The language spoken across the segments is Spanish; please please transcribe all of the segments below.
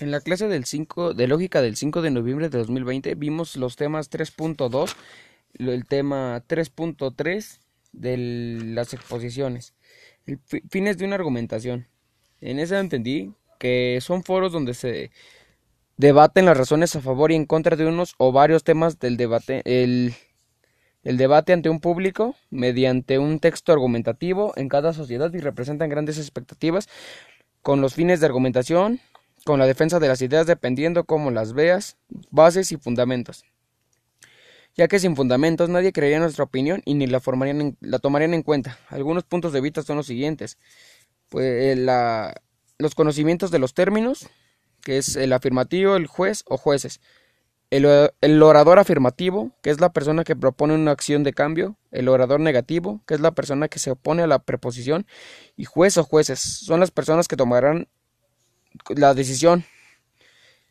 En la clase del 5 de lógica del 5 de noviembre de 2020 vimos los temas 3.2, el tema 3.3 de las exposiciones, fines de una argumentación. En ese entendí que son foros donde se debaten las razones a favor y en contra de unos o varios temas del debate, el debate ante un público mediante un texto argumentativo en cada sociedad y representan grandes expectativas con los fines de argumentación, con la defensa de las ideas dependiendo cómo las veas, bases y fundamentos. Ya que sin fundamentos nadie creería nuestra opinión y ni la, formarían la tomarían en cuenta. Algunos puntos de vista son los siguientes. Pues eh, la, los conocimientos de los términos, que es el afirmativo, el juez o jueces. El, el, orador afirmativo, que es la persona que propone una acción de cambio, el orador negativo, que es la persona que se opone a la preposición, y juez o jueces, son las personas que tomarán la decisión,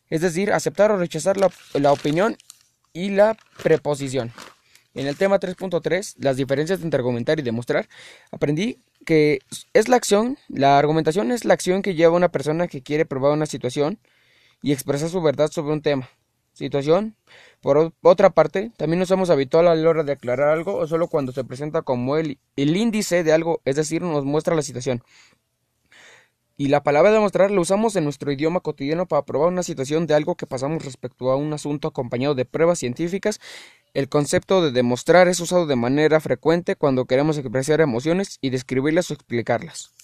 es decir, aceptar o rechazar la, la opinión y la preposición. En el tema 3.3, las diferencias entre argumentar y demostrar, aprendí que es la acción, la argumentación es la acción que lleva una persona que quiere probar una situación y expresar su verdad sobre un tema. Situación, por otra parte, también no somos habitual a la hora de aclarar algo o solo cuando se presenta como el, el índice de algo, es decir, nos muestra la situación. Y la palabra demostrar la usamos en nuestro idioma cotidiano para probar una situación de algo que pasamos respecto a un asunto acompañado de pruebas científicas. El concepto de demostrar es usado de manera frecuente cuando queremos expresar emociones y describirlas o explicarlas.